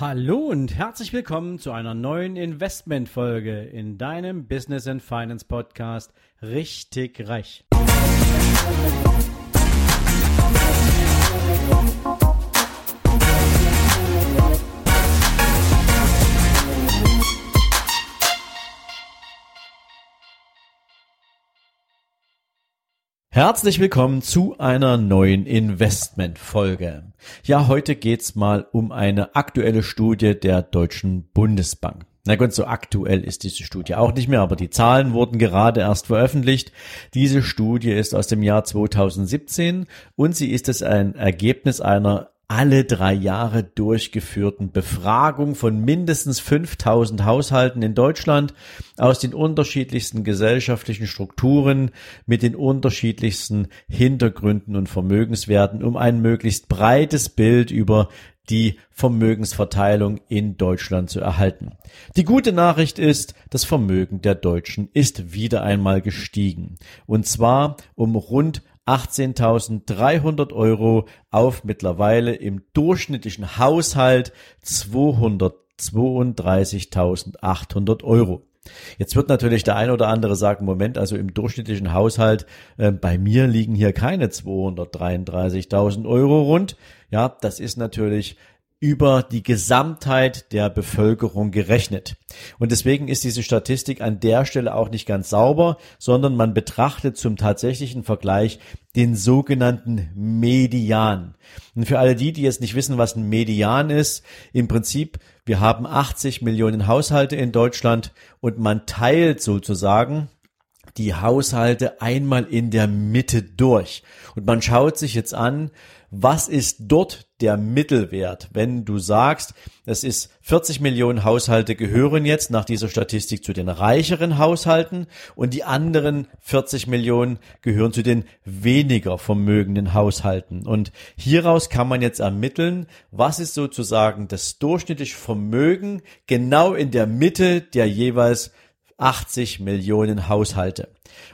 Hallo und herzlich willkommen zu einer neuen Investmentfolge in deinem Business and Finance Podcast Richtig Reich. Herzlich willkommen zu einer neuen Investmentfolge. Ja, heute geht's mal um eine aktuelle Studie der Deutschen Bundesbank. Na gut, so aktuell ist diese Studie auch nicht mehr, aber die Zahlen wurden gerade erst veröffentlicht. Diese Studie ist aus dem Jahr 2017 und sie ist es ein Ergebnis einer alle drei Jahre durchgeführten Befragung von mindestens 5000 Haushalten in Deutschland aus den unterschiedlichsten gesellschaftlichen Strukturen mit den unterschiedlichsten Hintergründen und Vermögenswerten, um ein möglichst breites Bild über die Vermögensverteilung in Deutschland zu erhalten. Die gute Nachricht ist, das Vermögen der Deutschen ist wieder einmal gestiegen. Und zwar um rund 18.300 Euro auf mittlerweile im durchschnittlichen Haushalt 232.800 Euro. Jetzt wird natürlich der eine oder andere sagen, Moment, also im durchschnittlichen Haushalt, äh, bei mir liegen hier keine 233.000 Euro rund. Ja, das ist natürlich über die Gesamtheit der Bevölkerung gerechnet. Und deswegen ist diese Statistik an der Stelle auch nicht ganz sauber, sondern man betrachtet zum tatsächlichen Vergleich den sogenannten Median. Und für alle die, die jetzt nicht wissen, was ein Median ist, im Prinzip, wir haben 80 Millionen Haushalte in Deutschland und man teilt sozusagen die Haushalte einmal in der Mitte durch. Und man schaut sich jetzt an, was ist dort der Mittelwert, wenn du sagst, es ist 40 Millionen Haushalte gehören jetzt nach dieser Statistik zu den reicheren Haushalten und die anderen 40 Millionen gehören zu den weniger vermögenden Haushalten. Und hieraus kann man jetzt ermitteln, was ist sozusagen das durchschnittliche Vermögen genau in der Mitte der jeweils 80 Millionen Haushalte.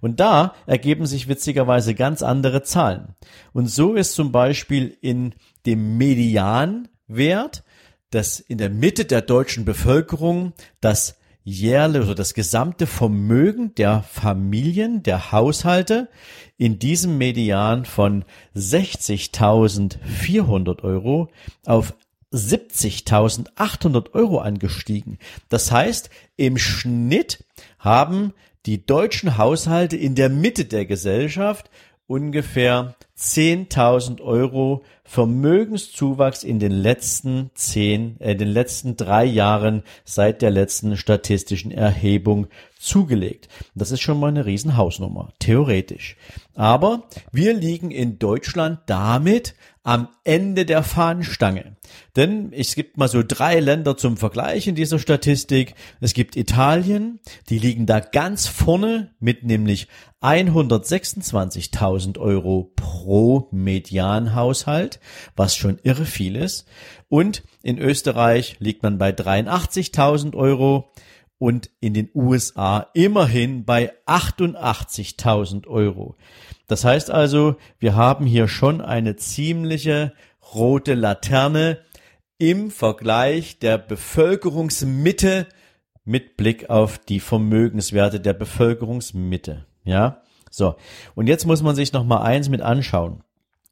Und da ergeben sich witzigerweise ganz andere Zahlen. Und so ist zum Beispiel in dem Medianwert, dass in der Mitte der deutschen Bevölkerung das jährliche oder das gesamte Vermögen der Familien, der Haushalte in diesem Median von 60.400 Euro auf 70.800 Euro angestiegen. Das heißt, im Schnitt haben die deutschen Haushalte in der Mitte der Gesellschaft ungefähr 10.000 Euro Vermögenszuwachs in den letzten zehn, äh, den letzten drei Jahren seit der letzten statistischen Erhebung zugelegt. Das ist schon mal eine Riesenhausnummer, theoretisch. Aber wir liegen in Deutschland damit am Ende der Fahnenstange. Denn es gibt mal so drei Länder zum Vergleich in dieser Statistik. Es gibt Italien, die liegen da ganz vorne mit nämlich 126.000 Euro pro Medianhaushalt, was schon irre viel ist. Und in Österreich liegt man bei 83.000 Euro und in den USA immerhin bei 88.000 Euro. Das heißt also, wir haben hier schon eine ziemliche rote Laterne im Vergleich der Bevölkerungsmitte mit Blick auf die Vermögenswerte der Bevölkerungsmitte. Ja, so. Und jetzt muss man sich noch mal eins mit anschauen.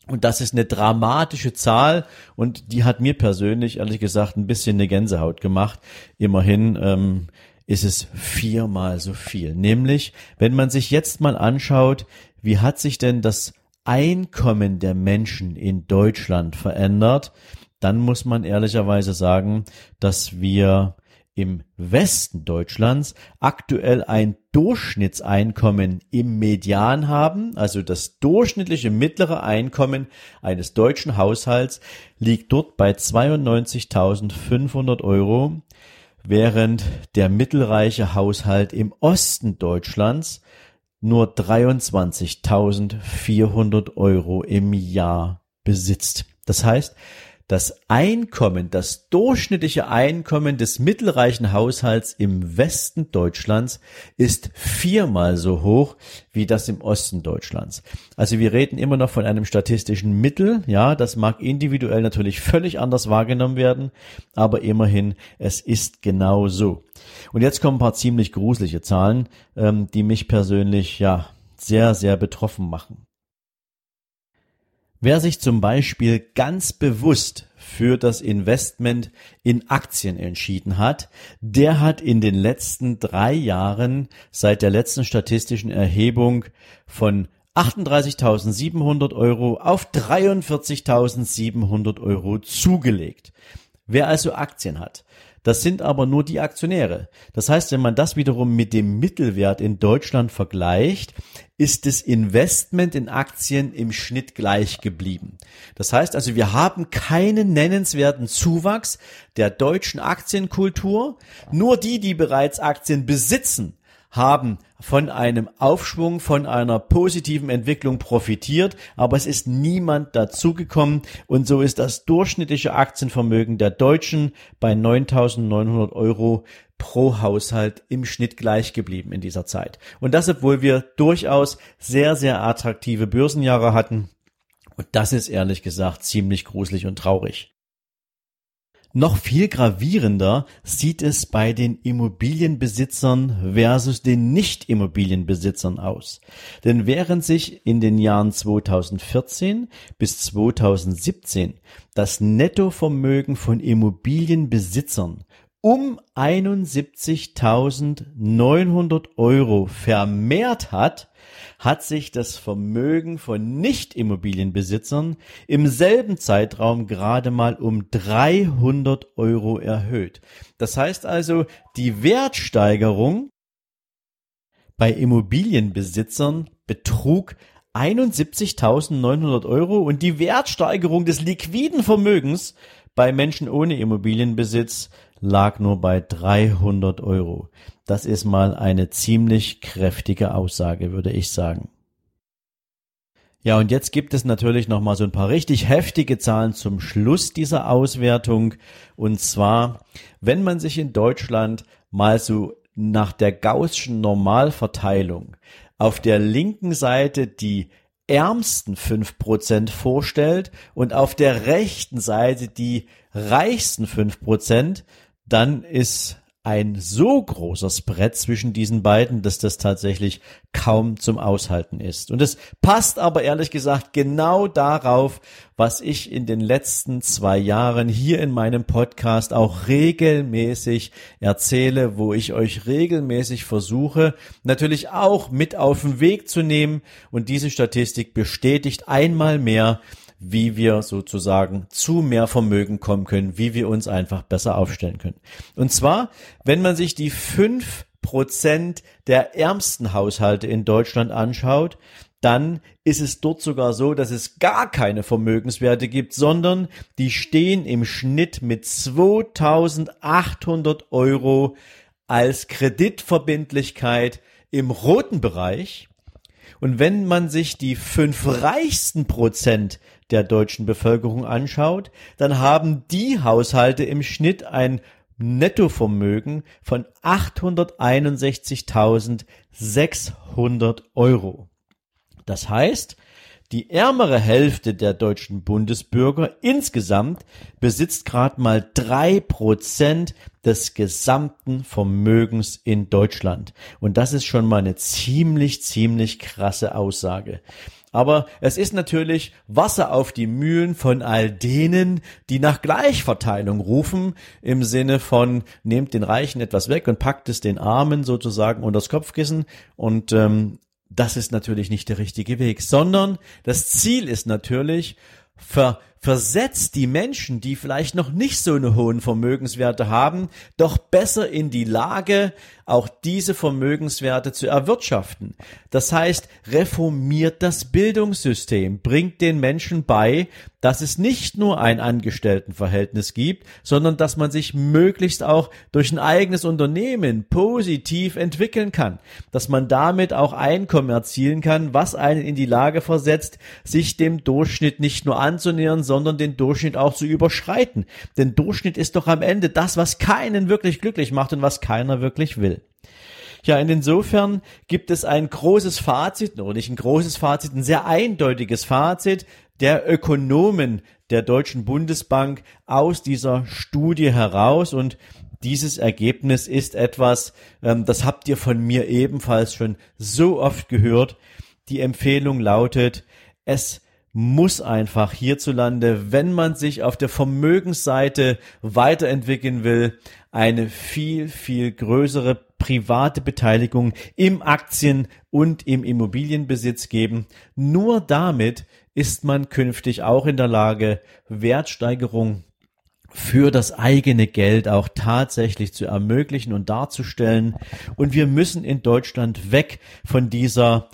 Und das ist eine dramatische Zahl und die hat mir persönlich, ehrlich gesagt, ein bisschen eine Gänsehaut gemacht. Immerhin ähm, ist es viermal so viel. Nämlich, wenn man sich jetzt mal anschaut, wie hat sich denn das Einkommen der Menschen in Deutschland verändert, dann muss man ehrlicherweise sagen, dass wir im Westen Deutschlands aktuell ein Durchschnittseinkommen im Median haben, also das durchschnittliche mittlere Einkommen eines deutschen Haushalts liegt dort bei 92.500 Euro während der mittelreiche Haushalt im Osten Deutschlands nur 23.400 Euro im Jahr besitzt. Das heißt, Das Einkommen, das durchschnittliche Einkommen des mittelreichen Haushalts im Westen Deutschlands ist viermal so hoch wie das im Osten Deutschlands. Also wir reden immer noch von einem statistischen Mittel. Ja, das mag individuell natürlich völlig anders wahrgenommen werden, aber immerhin, es ist genau so. Und jetzt kommen ein paar ziemlich gruselige Zahlen, ähm, die mich persönlich ja sehr, sehr betroffen machen. Wer sich zum Beispiel ganz bewusst für das Investment in Aktien entschieden hat, der hat in den letzten drei Jahren seit der letzten statistischen Erhebung von 38.700 Euro auf 43.700 Euro zugelegt. Wer also Aktien hat, das sind aber nur die Aktionäre. Das heißt, wenn man das wiederum mit dem Mittelwert in Deutschland vergleicht, ist das Investment in Aktien im Schnitt gleich geblieben. Das heißt also, wir haben keinen nennenswerten Zuwachs der deutschen Aktienkultur. Nur die, die bereits Aktien besitzen, haben von einem Aufschwung, von einer positiven Entwicklung profitiert, aber es ist niemand dazugekommen und so ist das durchschnittliche Aktienvermögen der Deutschen bei 9.900 Euro pro Haushalt im Schnitt gleich geblieben in dieser Zeit. Und das, obwohl wir durchaus sehr, sehr attraktive Börsenjahre hatten. Und das ist ehrlich gesagt ziemlich gruselig und traurig. Noch viel gravierender sieht es bei den Immobilienbesitzern versus den Nicht-Immobilienbesitzern aus. Denn während sich in den Jahren 2014 bis 2017 das Nettovermögen von Immobilienbesitzern um 71.900 Euro vermehrt hat, hat sich das Vermögen von Nicht-Immobilienbesitzern im selben Zeitraum gerade mal um 300 Euro erhöht. Das heißt also, die Wertsteigerung bei Immobilienbesitzern betrug 71.900 Euro und die Wertsteigerung des liquiden Vermögens bei Menschen ohne Immobilienbesitz lag nur bei 300 Euro. Das ist mal eine ziemlich kräftige Aussage, würde ich sagen. Ja, und jetzt gibt es natürlich noch mal so ein paar richtig heftige Zahlen zum Schluss dieser Auswertung. Und zwar, wenn man sich in Deutschland mal so nach der Gaußschen Normalverteilung auf der linken Seite die ärmsten fünf Prozent vorstellt und auf der rechten Seite die reichsten fünf Prozent, dann ist ein so großes Brett zwischen diesen beiden, dass das tatsächlich kaum zum Aushalten ist. Und es passt aber ehrlich gesagt genau darauf, was ich in den letzten zwei Jahren hier in meinem Podcast auch regelmäßig erzähle, wo ich euch regelmäßig versuche, natürlich auch mit auf den Weg zu nehmen. Und diese Statistik bestätigt einmal mehr, wie wir sozusagen zu mehr Vermögen kommen können, wie wir uns einfach besser aufstellen können. Und zwar, wenn man sich die fünf Prozent der ärmsten Haushalte in Deutschland anschaut, dann ist es dort sogar so, dass es gar keine Vermögenswerte gibt, sondern die stehen im Schnitt mit 2800 Euro als Kreditverbindlichkeit im roten Bereich. Und wenn man sich die fünf reichsten Prozent der deutschen Bevölkerung anschaut, dann haben die Haushalte im Schnitt ein Nettovermögen von 861.600 Euro. Das heißt, die ärmere Hälfte der deutschen Bundesbürger insgesamt besitzt gerade mal drei Prozent des gesamten Vermögens in Deutschland. Und das ist schon mal eine ziemlich, ziemlich krasse Aussage. Aber es ist natürlich Wasser auf die Mühlen von all denen, die nach Gleichverteilung rufen, im Sinne von nehmt den Reichen etwas weg und packt es den Armen sozusagen unters Kopfkissen. Und ähm, das ist natürlich nicht der richtige Weg, sondern das Ziel ist natürlich, ver, versetzt die Menschen, die vielleicht noch nicht so eine hohen Vermögenswerte haben, doch besser in die Lage, auch diese Vermögenswerte zu erwirtschaften. Das heißt, reformiert das Bildungssystem, bringt den Menschen bei, dass es nicht nur ein Angestelltenverhältnis gibt, sondern dass man sich möglichst auch durch ein eigenes Unternehmen positiv entwickeln kann, dass man damit auch Einkommen erzielen kann, was einen in die Lage versetzt, sich dem Durchschnitt nicht nur anzunähern, sondern den Durchschnitt auch zu überschreiten. Denn Durchschnitt ist doch am Ende das, was keinen wirklich glücklich macht und was keiner wirklich will. Ja, insofern gibt es ein großes Fazit, oder nicht ein großes Fazit, ein sehr eindeutiges Fazit der Ökonomen der Deutschen Bundesbank aus dieser Studie heraus und dieses Ergebnis ist etwas, ähm, das habt ihr von mir ebenfalls schon so oft gehört. Die Empfehlung lautet, es muss einfach hierzulande, wenn man sich auf der Vermögensseite weiterentwickeln will, eine viel, viel größere private Beteiligung im Aktien- und im Immobilienbesitz geben. Nur damit ist man künftig auch in der Lage, Wertsteigerung für das eigene Geld auch tatsächlich zu ermöglichen und darzustellen. Und wir müssen in Deutschland weg von dieser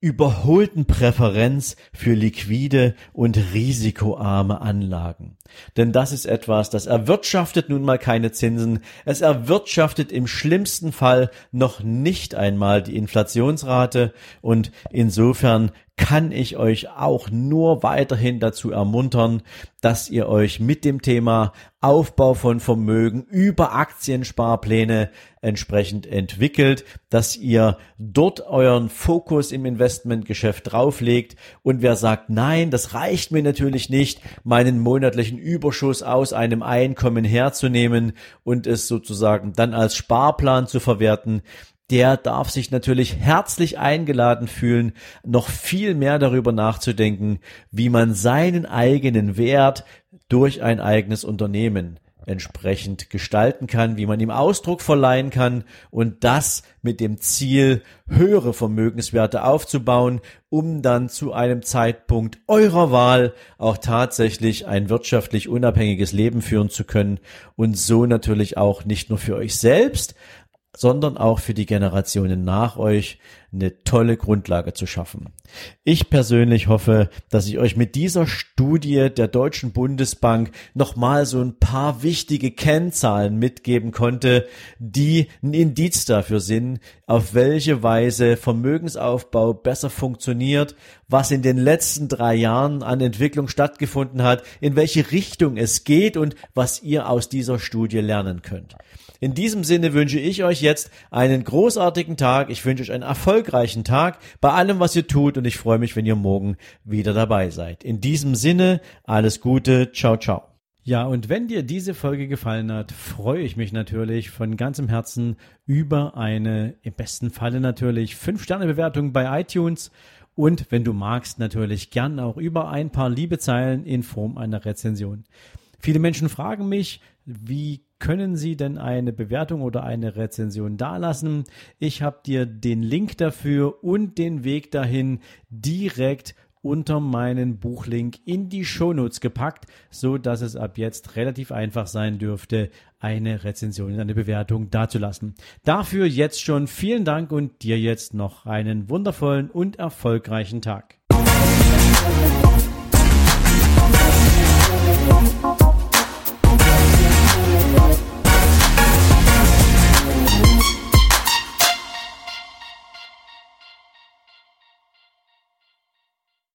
überholten Präferenz für liquide und risikoarme Anlagen. Denn das ist etwas, das erwirtschaftet nun mal keine Zinsen, es erwirtschaftet im schlimmsten Fall noch nicht einmal die Inflationsrate und insofern kann ich euch auch nur weiterhin dazu ermuntern, dass ihr euch mit dem Thema Aufbau von Vermögen über Aktiensparpläne entsprechend entwickelt, dass ihr dort euren Fokus im Investmentgeschäft drauflegt. Und wer sagt, nein, das reicht mir natürlich nicht, meinen monatlichen Überschuss aus einem Einkommen herzunehmen und es sozusagen dann als Sparplan zu verwerten, der darf sich natürlich herzlich eingeladen fühlen, noch viel mehr darüber nachzudenken, wie man seinen eigenen Wert durch ein eigenes Unternehmen entsprechend gestalten kann, wie man ihm Ausdruck verleihen kann und das mit dem Ziel, höhere Vermögenswerte aufzubauen, um dann zu einem Zeitpunkt eurer Wahl auch tatsächlich ein wirtschaftlich unabhängiges Leben führen zu können und so natürlich auch nicht nur für euch selbst, sondern auch für die Generationen nach euch eine tolle Grundlage zu schaffen. Ich persönlich hoffe, dass ich euch mit dieser Studie der Deutschen Bundesbank nochmal so ein paar wichtige Kennzahlen mitgeben konnte, die ein Indiz dafür sind, auf welche Weise Vermögensaufbau besser funktioniert, was in den letzten drei Jahren an Entwicklung stattgefunden hat, in welche Richtung es geht und was ihr aus dieser Studie lernen könnt. In diesem Sinne wünsche ich euch jetzt einen großartigen Tag. Ich wünsche euch einen erfolgreichen Tag bei allem, was ihr tut und ich freue mich, wenn ihr morgen wieder dabei seid. In diesem Sinne, alles Gute. Ciao, ciao. Ja, und wenn dir diese Folge gefallen hat, freue ich mich natürlich von ganzem Herzen über eine, im besten Falle natürlich, 5-Sterne-Bewertung bei iTunes. Und wenn du magst, natürlich gern auch über ein paar liebe Zeilen in Form einer Rezension. Viele Menschen fragen mich, wie können Sie denn eine Bewertung oder eine Rezension dalassen? Ich habe dir den Link dafür und den Weg dahin direkt unter meinen Buchlink in die Shownotes gepackt, so dass es ab jetzt relativ einfach sein dürfte, eine Rezension, eine Bewertung dazulassen. Dafür jetzt schon vielen Dank und dir jetzt noch einen wundervollen und erfolgreichen Tag.